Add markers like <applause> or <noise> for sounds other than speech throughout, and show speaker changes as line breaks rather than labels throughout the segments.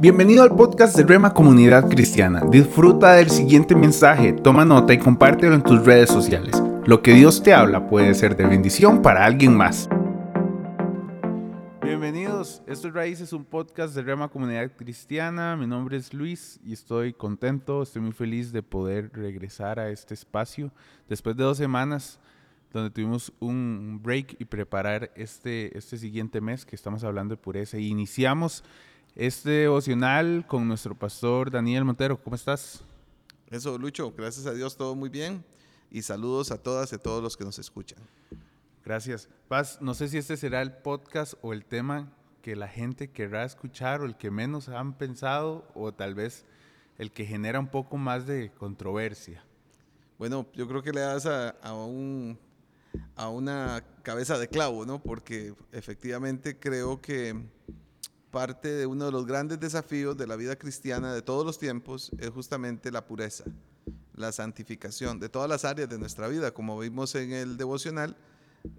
Bienvenido al podcast de Rema Comunidad Cristiana. Disfruta del siguiente mensaje, toma nota y compártelo en tus redes sociales. Lo que Dios te habla puede ser de bendición para alguien más. Bienvenidos, esto es Raíces, un podcast de Rema Comunidad Cristiana. Mi nombre es Luis y estoy contento, estoy muy feliz de poder regresar a este espacio después de dos semanas donde tuvimos un break y preparar este, este siguiente mes que estamos hablando de pureza. Y iniciamos este devocional con nuestro pastor Daniel Montero. ¿Cómo estás?
Eso, Lucho, gracias a Dios, todo muy bien. Y saludos a todas y a todos los que nos escuchan.
Gracias. Paz, no sé si este será el podcast o el tema que la gente querrá escuchar o el que menos han pensado o tal vez el que genera un poco más de controversia.
Bueno, yo creo que le das a, a, un, a una cabeza de clavo, ¿no? Porque efectivamente creo que parte de uno de los grandes desafíos de la vida cristiana de todos los tiempos es justamente la pureza, la santificación de todas las áreas de nuestra vida, como vimos en el devocional,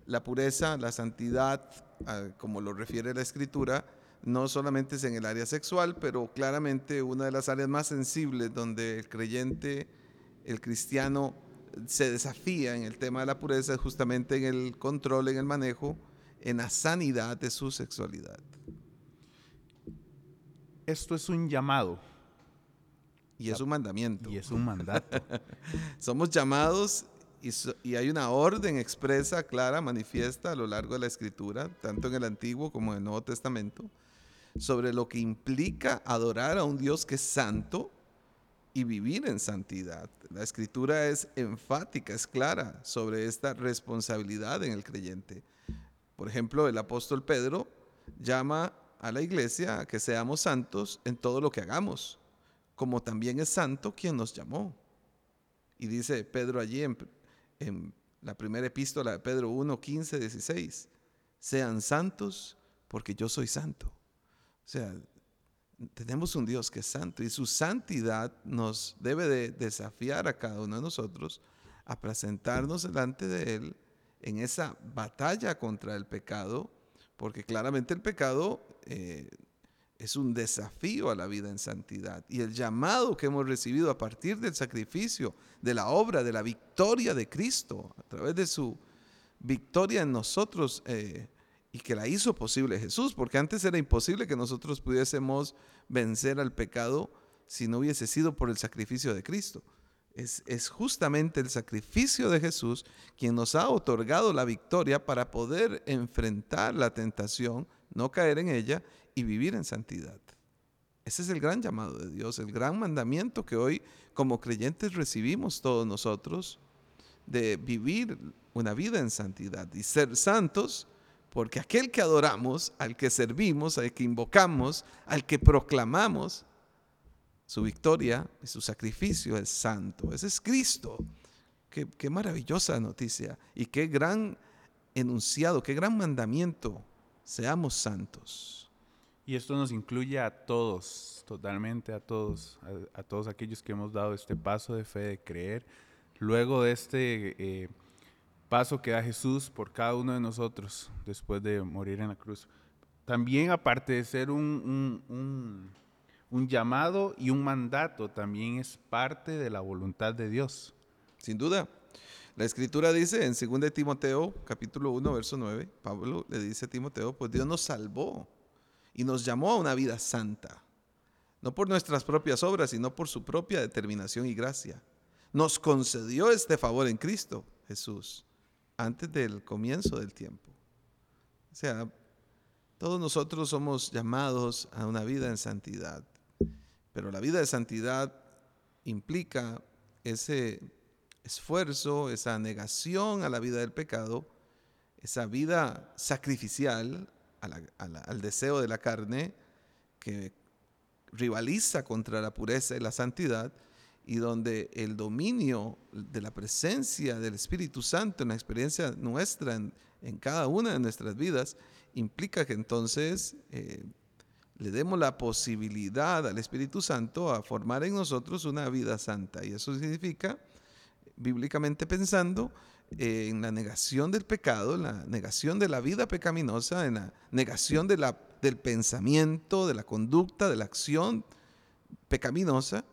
la pureza, la santidad, ah, como lo refiere la escritura, no solamente es en el área sexual, pero claramente una de las áreas más sensibles donde el creyente, el cristiano, se desafía en el tema de la pureza justamente en el control, en el manejo, en la sanidad de su sexualidad
esto es un llamado.
Y es un mandamiento.
Y es un mandato. <laughs>
Somos llamados y, hay una orden expresa, clara, manifiesta a lo largo de la escritura, tanto en el Antiguo como en el Nuevo Testamento, sobre lo que implica adorar a un Dios que es santo y vivir en santidad. La escritura es enfática, es clara sobre esta responsabilidad en el creyente. Por ejemplo, el apóstol Pedro llama a la iglesia que seamos santos en todo lo que hagamos, como también es santo quien nos llamó. Y dice Pedro allí en, la primera epístola de Pedro 1, 15, 16, sean santos porque yo soy santo. O sea, tenemos un Dios que es santo y su santidad nos debe de desafiar a cada uno de nosotros a presentarnos delante de Él en esa batalla contra el pecado, porque claramente el pecado eh, es un desafío a la vida en santidad. Y el llamado que hemos recibido a partir del sacrificio, de la obra, de la victoria de Cristo, a través de su victoria en nosotros eh, y que la hizo posible Jesús, porque antes era imposible que nosotros pudiésemos vencer al pecado si no hubiese sido por el sacrificio de Cristo. Es, es, justamente el sacrificio de Jesús quien nos ha otorgado la victoria para poder enfrentar la tentación no caer en ella y vivir en santidad. Ese es el gran llamado de Dios, el gran mandamiento que hoy como creyentes recibimos todos nosotros de vivir una vida en santidad y ser santos, porque aquel que adoramos, al que servimos, al que invocamos, al que proclamamos, su victoria y su sacrificio es santo. Ese es Cristo. Qué, qué maravillosa noticia y qué gran enunciado, qué gran mandamiento seamos santos.
Y esto nos incluye a todos, totalmente a todos, a, todos aquellos que hemos dado este paso de fe, de creer, luego de este eh, paso que da Jesús por cada uno de nosotros después de morir en la cruz. También aparte de ser un, un, un llamado y un mandato, también es parte de la voluntad de Dios.
Sin duda. La escritura dice en 2 Timoteo capítulo 1 verso 9, Pablo le dice a Timoteo, pues Dios nos salvó y nos llamó a una vida santa, no por nuestras propias obras, sino por su propia determinación y gracia. Nos concedió este favor en Cristo Jesús antes del comienzo del tiempo. O sea, todos nosotros somos llamados a una vida en santidad, pero la vida de santidad implica ese esfuerzo, esa negación a la vida del pecado, esa vida sacrificial al deseo de la carne que rivaliza contra la pureza y la santidad y donde el dominio de la presencia del Espíritu Santo en la experiencia nuestra, en, cada una de nuestras vidas, implica que entonces eh, le demos la posibilidad al Espíritu Santo a formar en nosotros una vida santa. Y eso significa bíblicamente pensando, en la negación del pecado, en la negación de la vida pecaminosa, en la negación del pensamiento, de la conducta, de la acción pecaminosa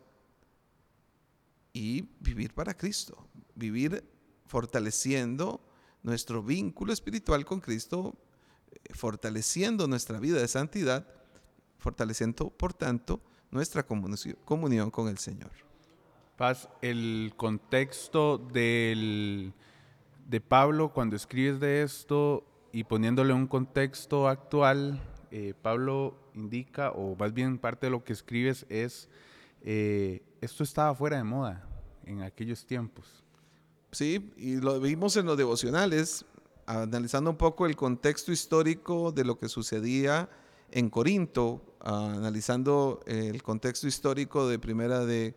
y vivir para Cristo, vivir fortaleciendo nuestro vínculo espiritual con Cristo, eh, fortaleciendo nuestra vida de santidad, fortaleciendo, por tanto, nuestra comunión con el Señor.
Paz, el contexto de Pablo cuando escribes de esto y poniéndole un contexto actual, eh, Pablo indica, o más bien parte de lo que escribes es, eh, esto estaba fuera de moda en aquellos tiempos.
Sí, y lo vimos en los devocionales, analizando un poco el contexto histórico de lo que sucedía en Corinto, analizando el contexto histórico de Primera de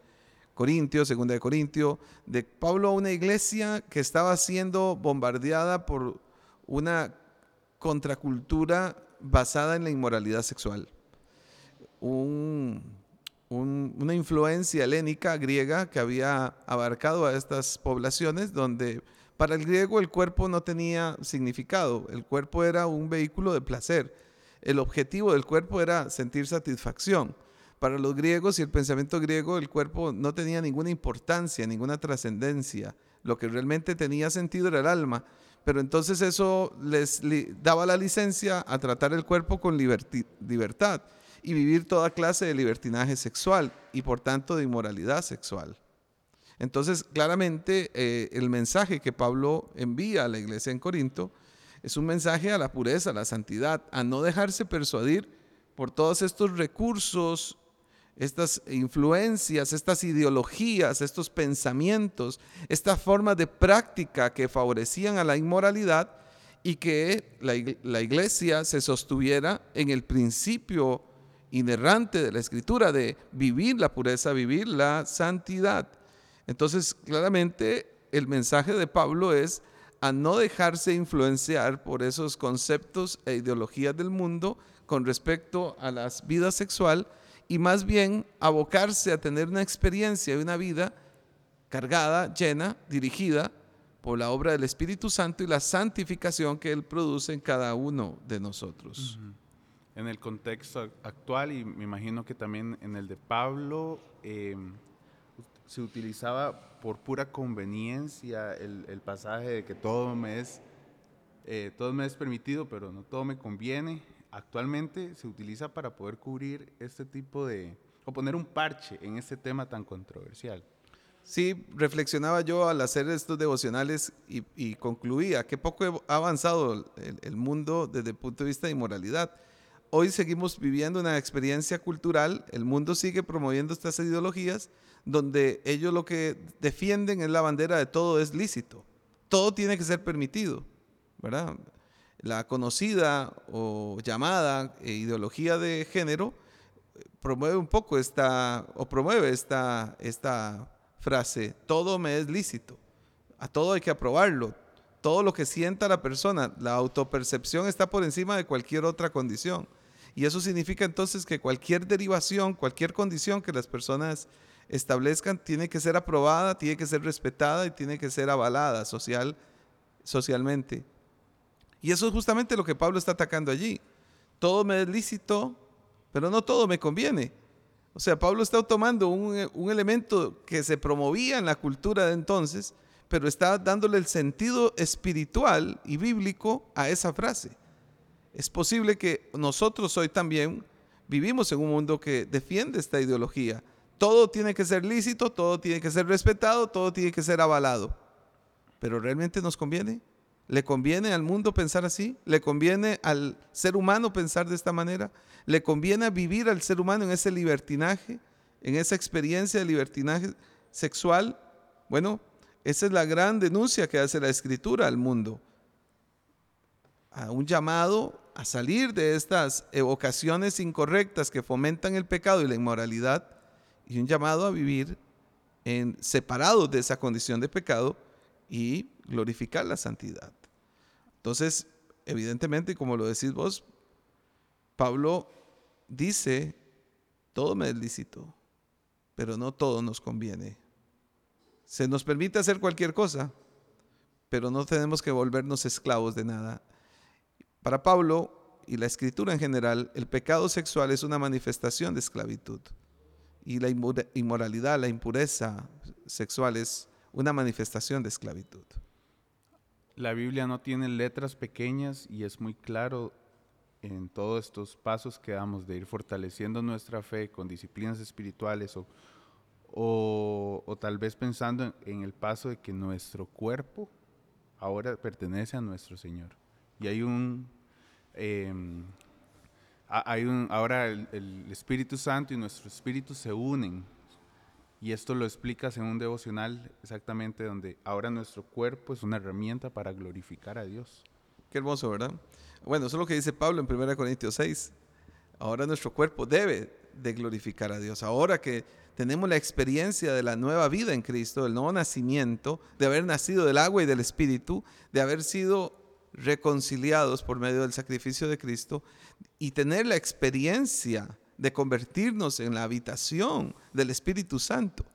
Corintios, Segunda de Corintio, de Pablo a una iglesia que estaba siendo bombardeada por una contracultura basada en la inmoralidad sexual. una influencia helénica griega que había abarcado a estas poblaciones donde para el griego el cuerpo no tenía significado, el cuerpo era un vehículo de placer, el objetivo del cuerpo era sentir satisfacción. Para los griegos y el pensamiento griego el cuerpo no tenía ninguna importancia, ninguna trascendencia, lo que realmente tenía sentido era el alma pero entonces eso les daba la licencia a tratar el cuerpo con libertad y vivir toda clase de libertinaje sexual y por tanto de inmoralidad sexual. Entonces, claramente, eh, el mensaje que Pablo envía a la iglesia en Corinto es un mensaje a la pureza, a la santidad, a no dejarse persuadir por todos estos recursos estas influencias, estas ideologías, estos pensamientos, estas formas de práctica que favorecían a la inmoralidad y que la, iglesia se sostuviera en el principio inerrante de la escritura de vivir la pureza, vivir la santidad. Entonces, claramente el mensaje de Pablo es a no dejarse influenciar por esos conceptos e ideologías del mundo con respecto a la vida sexual, y más bien abocarse a tener una experiencia y una vida cargada, llena, dirigida por la obra del Espíritu Santo y la santificación que Él produce en cada uno de nosotros.
En el contexto actual y me imagino que también en el de Pablo, em, se utilizaba por pura conveniencia el, pasaje de que todo me eh, todo me es permitido, pero no todo me conviene actualmente se utiliza para poder cubrir este tipo de, o poner un parche en este tema tan controversial.
Sí, reflexionaba yo al hacer estos devocionales y, concluía que poco ha avanzado el, mundo desde el punto de vista de inmoralidad. Hoy seguimos viviendo una experiencia cultural, el mundo sigue promoviendo estas ideologías donde ellos lo que defienden es la bandera de todo es lícito, todo tiene que ser permitido, ¿verdad? La conocida o llamada eh, ideología de género promueve un poco esta, o promueve esta, esta frase, todo me es lícito, a todo hay que aprobarlo, todo lo que sienta la persona, la autopercepción está por encima de cualquier otra condición. Y eso significa entonces que cualquier derivación, cualquier condición que las personas establezcan tiene que ser aprobada, tiene que ser respetada y tiene que ser avalada social, socialmente. Y eso es justamente lo que Pablo está atacando allí. Todo me es lícito, pero no todo me conviene. O sea, Pablo está tomando un, elemento que se promovía en la cultura de entonces, pero está dándole el sentido espiritual y bíblico a esa frase. Es posible que nosotros hoy también vivimos en un mundo que defiende esta ideología. Todo tiene que ser lícito, todo tiene que ser respetado, todo tiene que ser avalado. Pero ¿realmente nos conviene? ¿Le conviene al mundo pensar así? ¿Le conviene al ser humano pensar de esta manera? ¿Le conviene vivir al ser humano en ese libertinaje, en esa experiencia de libertinaje sexual? Bueno, esa es la gran denuncia que hace la escritura al mundo. A un llamado a salir de estas evocaciones incorrectas que fomentan el pecado y la inmoralidad y un llamado a vivir en separados de esa condición de pecado y glorificar la santidad. Entonces, evidentemente, como lo decís vos, Pablo dice, todo me es lícito, pero no todo nos conviene. Se nos permite hacer cualquier cosa, pero no tenemos que volvernos esclavos de nada. Para Pablo, y la escritura en general, el pecado sexual es una manifestación de esclavitud. Y la inmoralidad, la impureza sexual es una manifestación de esclavitud.
La Biblia no tiene letras pequeñas y es muy claro en todos estos pasos que damos de ir fortaleciendo nuestra fe con disciplinas espirituales o, o, tal vez pensando en, el paso de que nuestro cuerpo ahora pertenece a nuestro Señor. Y hay un, em, hay un ahora el, Espíritu Santo y nuestro Espíritu se unen. Y esto lo explicas en un devocional exactamente donde ahora nuestro cuerpo es una herramienta para glorificar a Dios.
Qué hermoso, ¿verdad? Bueno, eso es lo que dice Pablo en 1 Corintios 6. Ahora nuestro cuerpo debe de glorificar a Dios. Ahora que tenemos la experiencia de la nueva vida en Cristo, del nuevo nacimiento, de haber nacido del agua y del Espíritu, de haber sido reconciliados por medio del sacrificio de Cristo y tener la experiencia de convertirnos en la habitación del Espíritu Santo.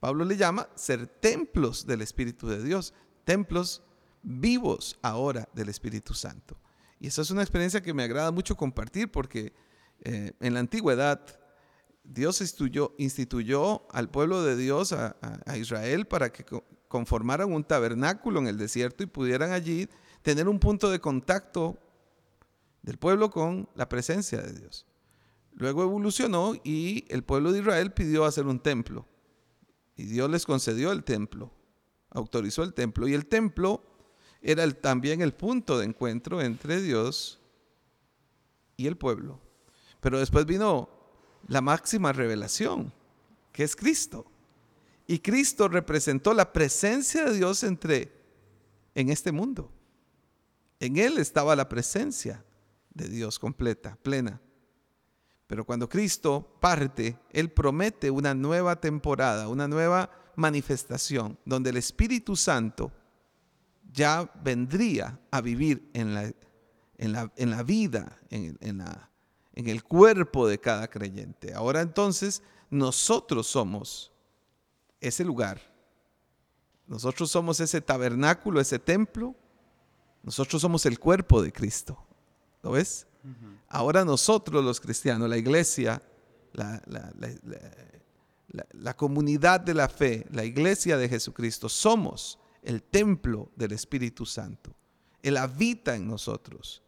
Pablo le llama ser templos del Espíritu de Dios, templos vivos ahora del Espíritu Santo. Y esa es una experiencia que me agrada mucho compartir porque eh, en la antigüedad Dios instituyó, instituyó, al pueblo de Dios, a, Israel, para que conformaran un tabernáculo en el desierto y pudieran allí tener un punto de contacto del pueblo con la presencia de Dios. Luego evolucionó y el pueblo de Israel pidió hacer un templo. Y Dios les concedió el templo, autorizó el templo. Y el templo era también el punto de encuentro entre Dios y el pueblo. Pero después vino la máxima revelación, que es Cristo. Y Cristo representó la presencia de Dios entre en este mundo. En él estaba la presencia de Dios completa, plena. Pero cuando Cristo parte, Él promete una nueva temporada, una nueva manifestación, donde el Espíritu Santo ya vendría a vivir en la, en la, en la vida, en, en, en el cuerpo de cada creyente. Ahora entonces nosotros somos ese lugar. Nosotros somos ese tabernáculo, ese templo. Nosotros somos el cuerpo de Cristo. ¿Lo ves? Ahora nosotros los cristianos, la iglesia, la, la, comunidad de la fe, la iglesia de Jesucristo, somos el templo del Espíritu Santo. Él habita en nosotros.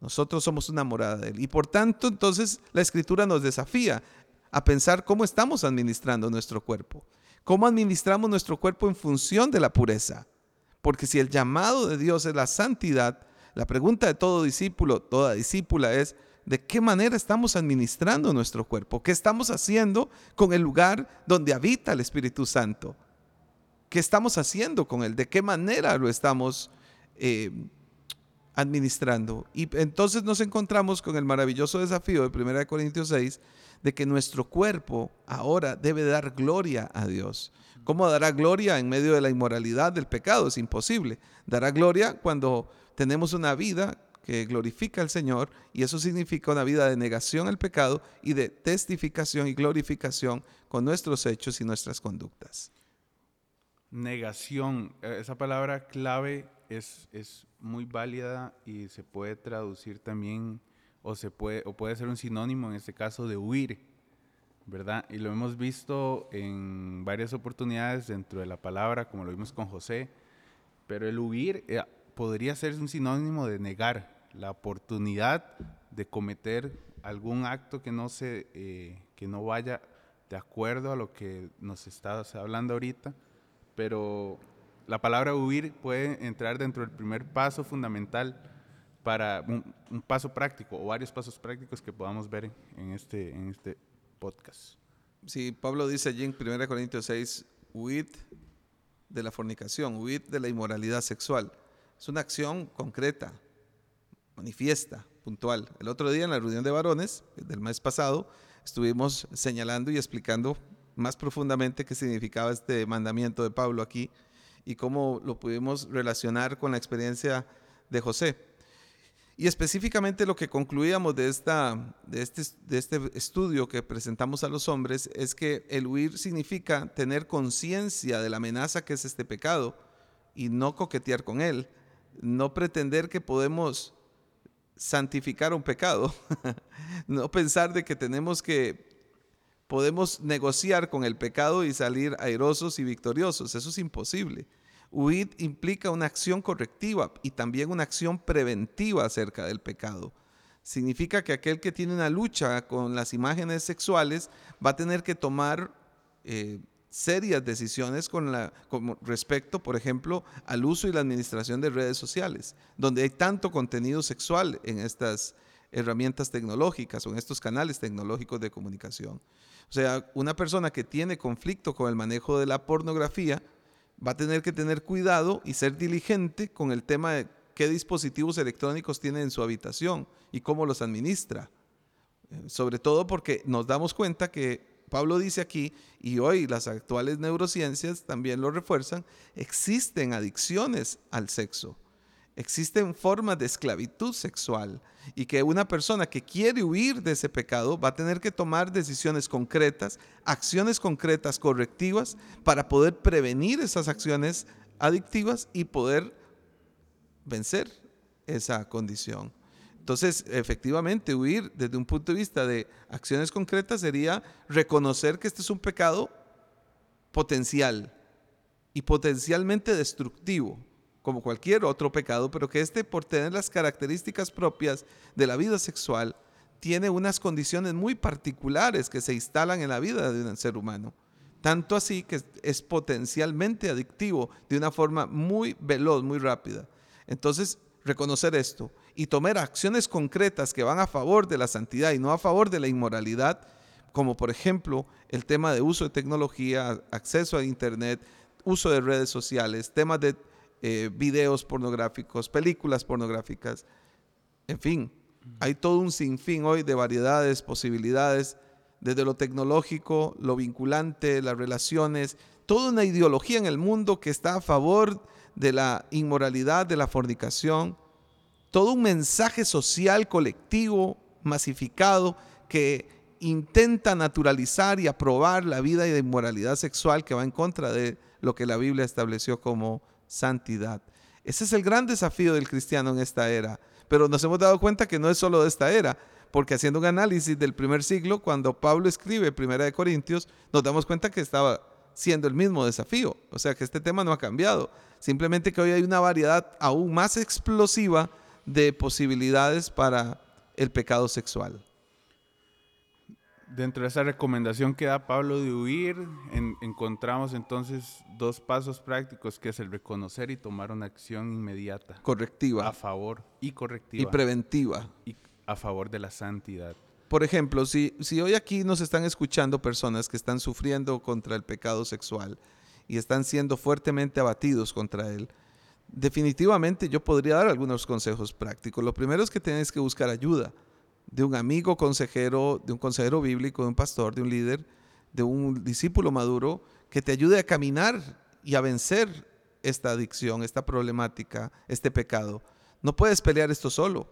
Nosotros somos una morada de Él. Y por tanto, entonces la Escritura nos desafía a pensar cómo estamos administrando nuestro cuerpo. ¿Cómo administramos nuestro cuerpo en función de la pureza? Porque si el llamado de Dios es la santidad, la pregunta de todo discípulo, toda discípula es, ¿de qué manera estamos administrando nuestro cuerpo? ¿Qué estamos haciendo con el lugar donde habita el Espíritu Santo? ¿Qué estamos haciendo con él? ¿De qué manera lo estamos eh, administrando? Y entonces nos encontramos con el maravilloso desafío de 1 Corintios 6 de que nuestro cuerpo ahora debe dar gloria a Dios. ¿Cómo dará gloria en medio de la inmoralidad del pecado? Es imposible. Dará gloria cuando tenemos una vida que glorifica al Señor y eso significa una vida de negación al pecado y de testificación y glorificación con nuestros hechos y nuestras conductas
negación, eh, esa palabra clave es, es muy válida y se puede traducir también o, se puede, o puede ser un sinónimo en este caso de huir, ¿verdad? Y lo hemos visto en varias oportunidades dentro de la palabra, como lo vimos con José, pero el huir eh, podría ser un sinónimo de negar la oportunidad de cometer algún acto que no, se, eh, que no vaya de acuerdo a lo que nos está hablando ahorita pero la palabra huir puede entrar dentro del primer paso fundamental para un, paso práctico o varios pasos prácticos que podamos ver en, este, en este podcast.
Sí, Pablo dice allí en 1 Corintios 6, huid de la fornicación, huid de la inmoralidad sexual. Es una acción concreta, manifiesta, puntual. El otro día en la reunión de varones del mes pasado estuvimos señalando y explicando más profundamente qué significaba este mandamiento de Pablo aquí y cómo lo pudimos relacionar con la experiencia de José. Y específicamente lo que concluíamos de, esta, de, este, de este estudio que presentamos a los hombres es que el huir significa tener conciencia de la amenaza que es este pecado y no coquetear con él, no pretender que podemos santificar un pecado, <laughs> no pensar de que tenemos que, podemos negociar con el pecado y salir airosos y victoriosos, eso es imposible. Huir implica una acción correctiva y también una acción preventiva acerca del pecado. Significa que aquel que tiene una lucha con las imágenes sexuales va a tener que tomar eh, serias decisiones con, la, respecto, por ejemplo, al uso y la administración de redes sociales, donde hay tanto contenido sexual en estas herramientas tecnológicas o en estos canales tecnológicos de comunicación. O sea, una persona que tiene conflicto con el manejo de la pornografía va a tener que tener cuidado y ser diligente con el tema de qué dispositivos electrónicos tiene en su habitación y cómo los administra. Eh, sobre todo porque nos damos cuenta que Pablo dice aquí, y hoy las actuales neurociencias también lo refuerzan, existen adicciones al sexo, existen formas de esclavitud sexual y que una persona que quiere huir de ese pecado va a tener que tomar decisiones concretas, acciones concretas, correctivas, para poder prevenir esas acciones adictivas y poder vencer esa condición. Entonces, efectivamente, huir desde un punto de vista de acciones concretas sería reconocer que este es un pecado potencial y potencialmente destructivo, como cualquier otro pecado, pero que este, por tener las características propias de la vida sexual, tiene unas condiciones muy particulares que se instalan en la vida de un ser humano. Tanto así que es potencialmente adictivo de una forma muy veloz, muy rápida. Entonces, reconocer esto y tomar acciones concretas que van a favor de la santidad y no a favor de la inmoralidad, como por ejemplo el tema de uso de tecnología, acceso a Internet, uso de redes sociales, temas de eh, videos pornográficos, películas pornográficas, en fin, hay todo un sinfín hoy de variedades, posibilidades, desde lo tecnológico, lo vinculante, las relaciones, toda una ideología en el mundo que está a favor de la inmoralidad, de la fornicación, todo un mensaje social colectivo, masificado, que intenta naturalizar y aprobar la vida y la inmoralidad sexual que va en contra de lo que la Biblia estableció como santidad. Ese es el gran desafío del cristiano en esta era. Pero nos hemos dado cuenta que no es solo de esta era, porque haciendo un análisis del primer siglo, cuando Pablo escribe Primera de Corintios, nos damos cuenta que estaba siendo el mismo desafío. O sea que este tema no ha cambiado. Simplemente que hoy hay una variedad aún más explosiva de posibilidades para el pecado sexual.
Dentro de esa recomendación que da Pablo de huir, encontramos entonces dos pasos prácticos, que es el reconocer y tomar una acción inmediata.
Correctiva.
A favor y correctiva.
Y preventiva.
Y a favor de la santidad.
Por ejemplo, si, si hoy aquí nos están escuchando personas que están sufriendo contra el pecado sexual y están siendo fuertemente abatidos contra él, definitivamente yo podría dar algunos consejos prácticos. Lo primero es que tienes que buscar ayuda de un amigo consejero, de un consejero bíblico, de un pastor, de un líder, de un discípulo maduro que te ayude a caminar y a vencer esta adicción, esta problemática, este pecado. No puedes pelear esto solo.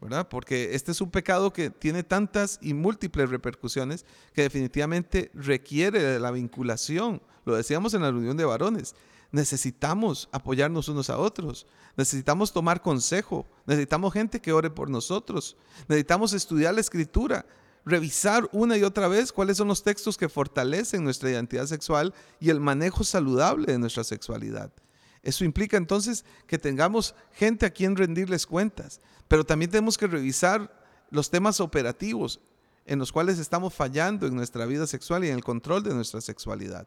¿verdad? Porque este es un pecado que tiene tantas y múltiples repercusiones que definitivamente requiere la vinculación. Lo decíamos en la reunión de varones. Necesitamos apoyarnos unos a otros. Necesitamos tomar consejo. Necesitamos gente que ore por nosotros. Necesitamos estudiar la escritura. Revisar una y otra vez cuáles son los textos que fortalecen nuestra identidad sexual y el manejo saludable de nuestra sexualidad. Eso implica entonces que tengamos gente a quien rendirles cuentas, pero también tenemos que revisar los temas operativos en los cuales estamos fallando en nuestra vida sexual y en el control de nuestra sexualidad.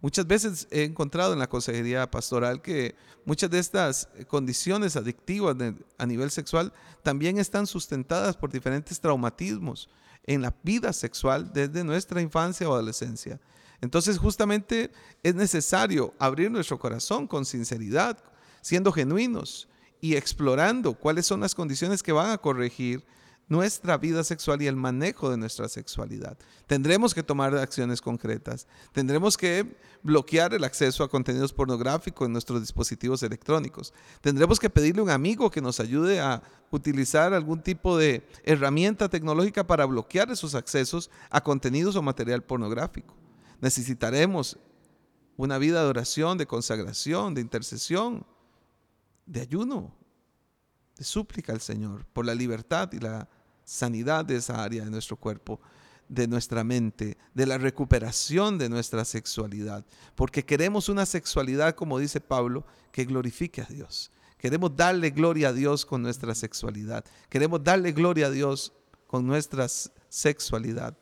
Muchas veces he encontrado en la consejería pastoral que muchas de estas condiciones adictivas a nivel sexual también están sustentadas por diferentes traumatismos en la vida sexual desde nuestra infancia o adolescencia. Entonces justamente es necesario abrir nuestro corazón con sinceridad, siendo genuinos y explorando cuáles son las condiciones que van a corregir nuestra vida sexual y el manejo de nuestra sexualidad. Tendremos que tomar acciones concretas. Tendremos que bloquear el acceso a contenidos pornográficos en nuestros dispositivos electrónicos. Tendremos que pedirle a un amigo que nos ayude a utilizar algún tipo de herramienta tecnológica para bloquear esos accesos a contenidos o material pornográfico. Necesitaremos una vida de oración, de consagración, de intercesión, de ayuno. de súplica al Señor por la libertad y la sanidad de esa área de nuestro cuerpo, de nuestra mente, de la recuperación de nuestra sexualidad, porque queremos una sexualidad, como dice Pablo, que glorifique a Dios. Queremos darle gloria a Dios con nuestra sexualidad. Queremos darle gloria a Dios con nuestra sexualidad.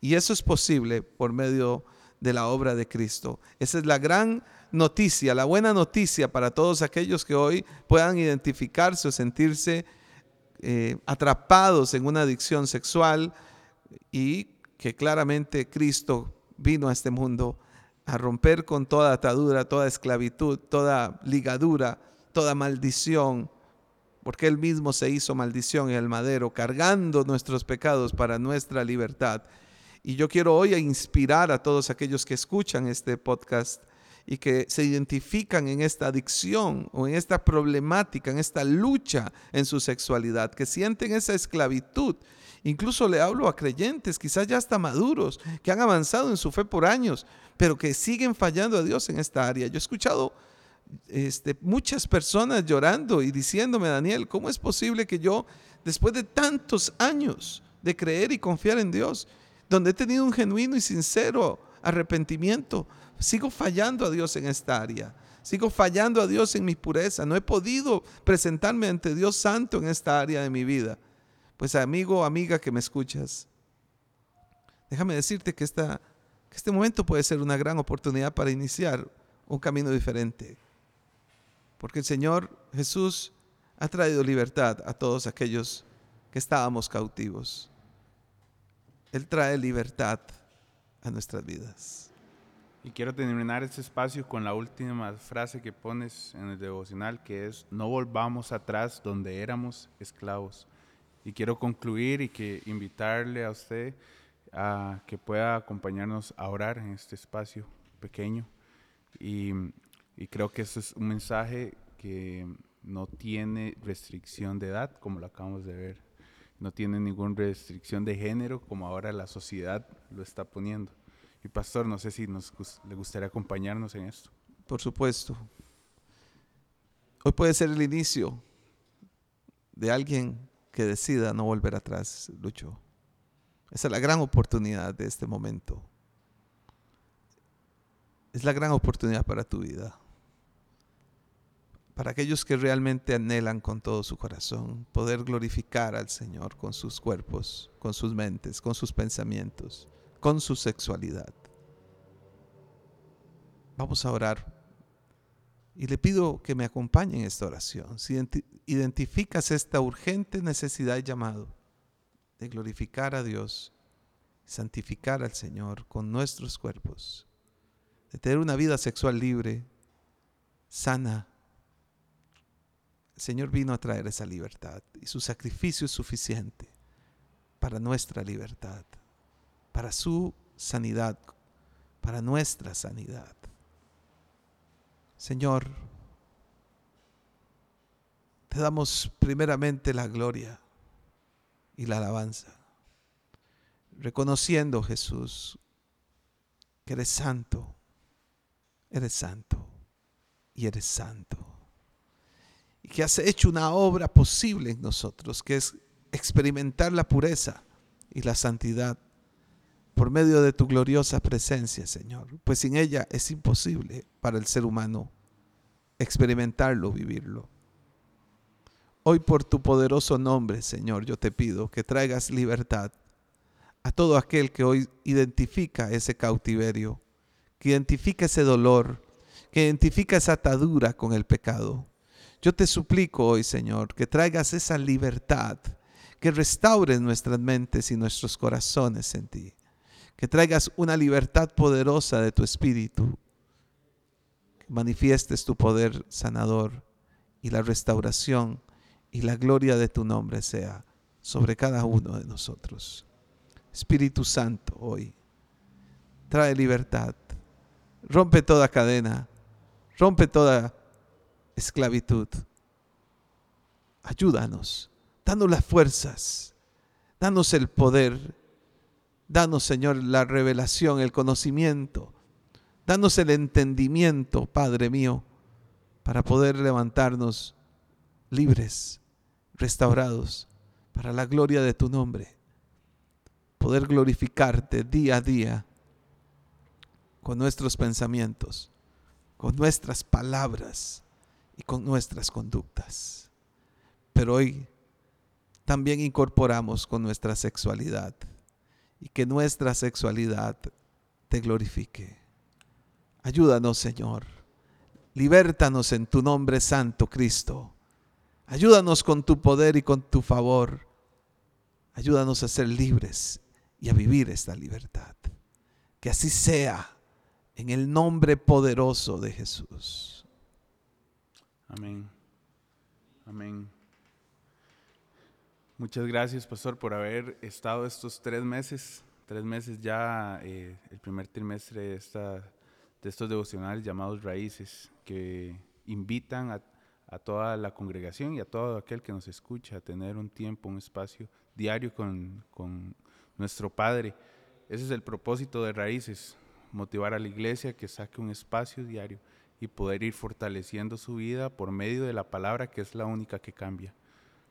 Y eso es posible por medio de la obra de Cristo. Esa es la gran noticia, la buena noticia para todos aquellos que hoy puedan identificarse o sentirse eh, atrapados en una adicción sexual y que claramente Cristo vino a este mundo a romper con toda atadura, toda esclavitud, toda ligadura, toda maldición, porque Él mismo se hizo maldición en el madero, cargando nuestros pecados para nuestra libertad. Y yo quiero hoy inspirar a todos aquellos que escuchan este podcast y que se identifican en esta adicción o en esta problemática, en esta lucha en su sexualidad, que sienten esa esclavitud. Incluso le hablo a creyentes, quizás ya hasta maduros, que han avanzado en su fe por años, pero que siguen fallando a Dios en esta área. Yo he escuchado este, muchas personas llorando y diciéndome, Daniel, ¿cómo es posible que yo, después de tantos años de creer y confiar en Dios, donde he tenido un genuino y sincero arrepentimiento, sigo fallando a Dios en esta área? Sigo fallando a Dios en mi pureza. No he podido presentarme ante Dios santo en esta área de mi vida. Pues amigo amiga que me escuchas, déjame decirte que, esta, que este momento puede ser una gran oportunidad para iniciar un camino diferente. Porque el Señor Jesús ha traído libertad a todos aquellos que estábamos cautivos. Él trae libertad a nuestras vidas.
Y quiero terminar este espacio con la última frase que pones en el devocional, que es, no volvamos atrás donde éramos esclavos. Y quiero concluir y que invitarle a usted a que pueda acompañarnos a orar en este espacio pequeño. Y y creo que eso es un mensaje que no tiene restricción de edad, como lo acabamos de ver. No tiene ninguna restricción de género, como ahora la sociedad lo está poniendo. Y pastor, no sé si nos le gustaría acompañarnos en esto.
Por supuesto. Hoy puede ser el inicio de alguien que decida no volver atrás, Lucho. Esa es la gran oportunidad de este momento. Es la gran oportunidad para tu vida para aquellos que realmente anhelan con todo su corazón poder glorificar al Señor con sus cuerpos, con sus mentes, con sus pensamientos, con su sexualidad. Vamos a orar. Y le pido que me acompañe en esta oración. Si identificas esta urgente necesidad y llamado de glorificar a Dios, santificar al Señor con nuestros cuerpos, de tener una vida sexual libre, sana, el Señor vino a traer esa libertad y su sacrificio es suficiente para nuestra libertad, para su sanidad, para nuestra sanidad. Señor, te damos primeramente la gloria y la alabanza, reconociendo Jesús que eres santo, eres santo y eres santo que has hecho una obra posible en nosotros, que es experimentar la pureza y la santidad por medio de tu gloriosa presencia, Señor. Pues sin ella es imposible para el ser humano experimentarlo, vivirlo. Hoy por tu poderoso nombre, Señor, yo te pido que traigas libertad a todo aquel que hoy identifica ese cautiverio, que identifica ese dolor, que identifica esa atadura con el pecado. Yo te suplico hoy, Señor, que traigas esa libertad, que restaures nuestras mentes y nuestros corazones en ti, que traigas una libertad poderosa de tu espíritu, que manifiestes tu poder sanador y la restauración y la gloria de tu nombre sea sobre cada uno de nosotros. Espíritu Santo, hoy trae libertad, rompe toda cadena, rompe toda esclavitud. Ayúdanos, danos las fuerzas, danos el poder, danos, Señor, la revelación, el conocimiento, danos el entendimiento, Padre mío, para poder levantarnos libres restaurados para la gloria de tu nombre. Poder glorificarte día a día con nuestros pensamientos, con nuestras palabras y con nuestras conductas. Pero hoy también incorporamos con nuestra sexualidad y que nuestra sexualidad te glorifique. Ayúdanos, Señor. Libértanos en tu nombre santo, Cristo. Ayúdanos con tu poder y con tu favor. Ayúdanos a ser libres y a vivir esta libertad. Que así sea en el nombre poderoso de Jesús.
Amén. Amén. Muchas gracias, pastor, por haber estado estos tres meses, tres meses ya, eh, el primer trimestre de, estos devocionales llamados Raíces, que invitan a, a, toda la congregación y a todo aquel que nos escucha a tener un tiempo, un espacio diario con, con nuestro Padre. Ese es el propósito de Raíces, motivar a la iglesia que saque un espacio diario y poder ir fortaleciendo su vida por medio de la palabra que es la única que cambia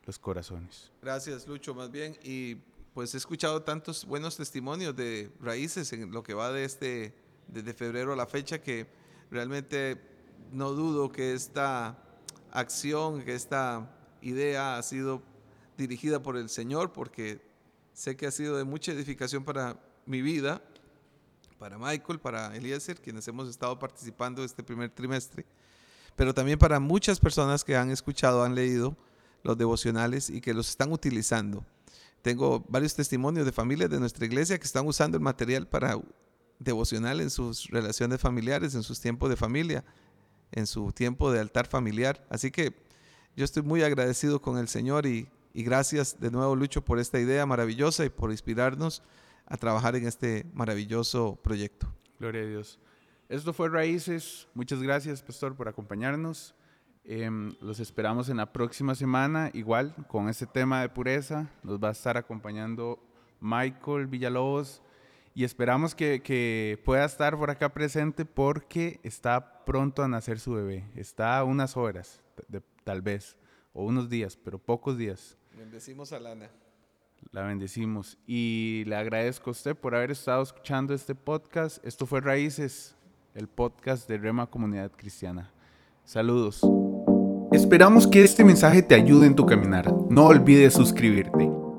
los corazones.
Gracias, Lucho, más bien. Y pues he escuchado tantos buenos testimonios de raíces en lo que va de este, desde febrero a la fecha, que realmente no dudo que esta acción, que esta idea ha sido dirigida por el Señor, porque sé que ha sido de mucha edificación para mi vida para Michael, para Eliezer, quienes hemos estado participando este primer trimestre, pero también para muchas personas que han escuchado, han leído los devocionales y que los están utilizando. Tengo varios testimonios de familias de nuestra iglesia que están usando el material para devocional en sus relaciones familiares, en sus tiempos de familia, en su tiempo de altar familiar. Así que yo estoy muy agradecido con el Señor y, y gracias de nuevo, Lucho, por esta idea maravillosa y por inspirarnos a trabajar en este maravilloso proyecto.
Gloria a Dios. Esto fue Raíces. Muchas gracias, Pastor, por acompañarnos. Eh, los esperamos en la próxima semana, igual con este tema de pureza. Nos va a estar acompañando Michael Villalobos y esperamos que, que, pueda estar por acá presente porque está pronto a nacer su bebé. Está a unas horas, de, tal vez, o unos días, pero pocos días.
Bendecimos a Lana.
La bendecimos y le agradezco a usted por haber estado escuchando este podcast. Esto fue Raíces, el podcast de Rema Comunidad Cristiana. Saludos. Esperamos que este mensaje te ayude en tu caminar. No olvides suscribirte.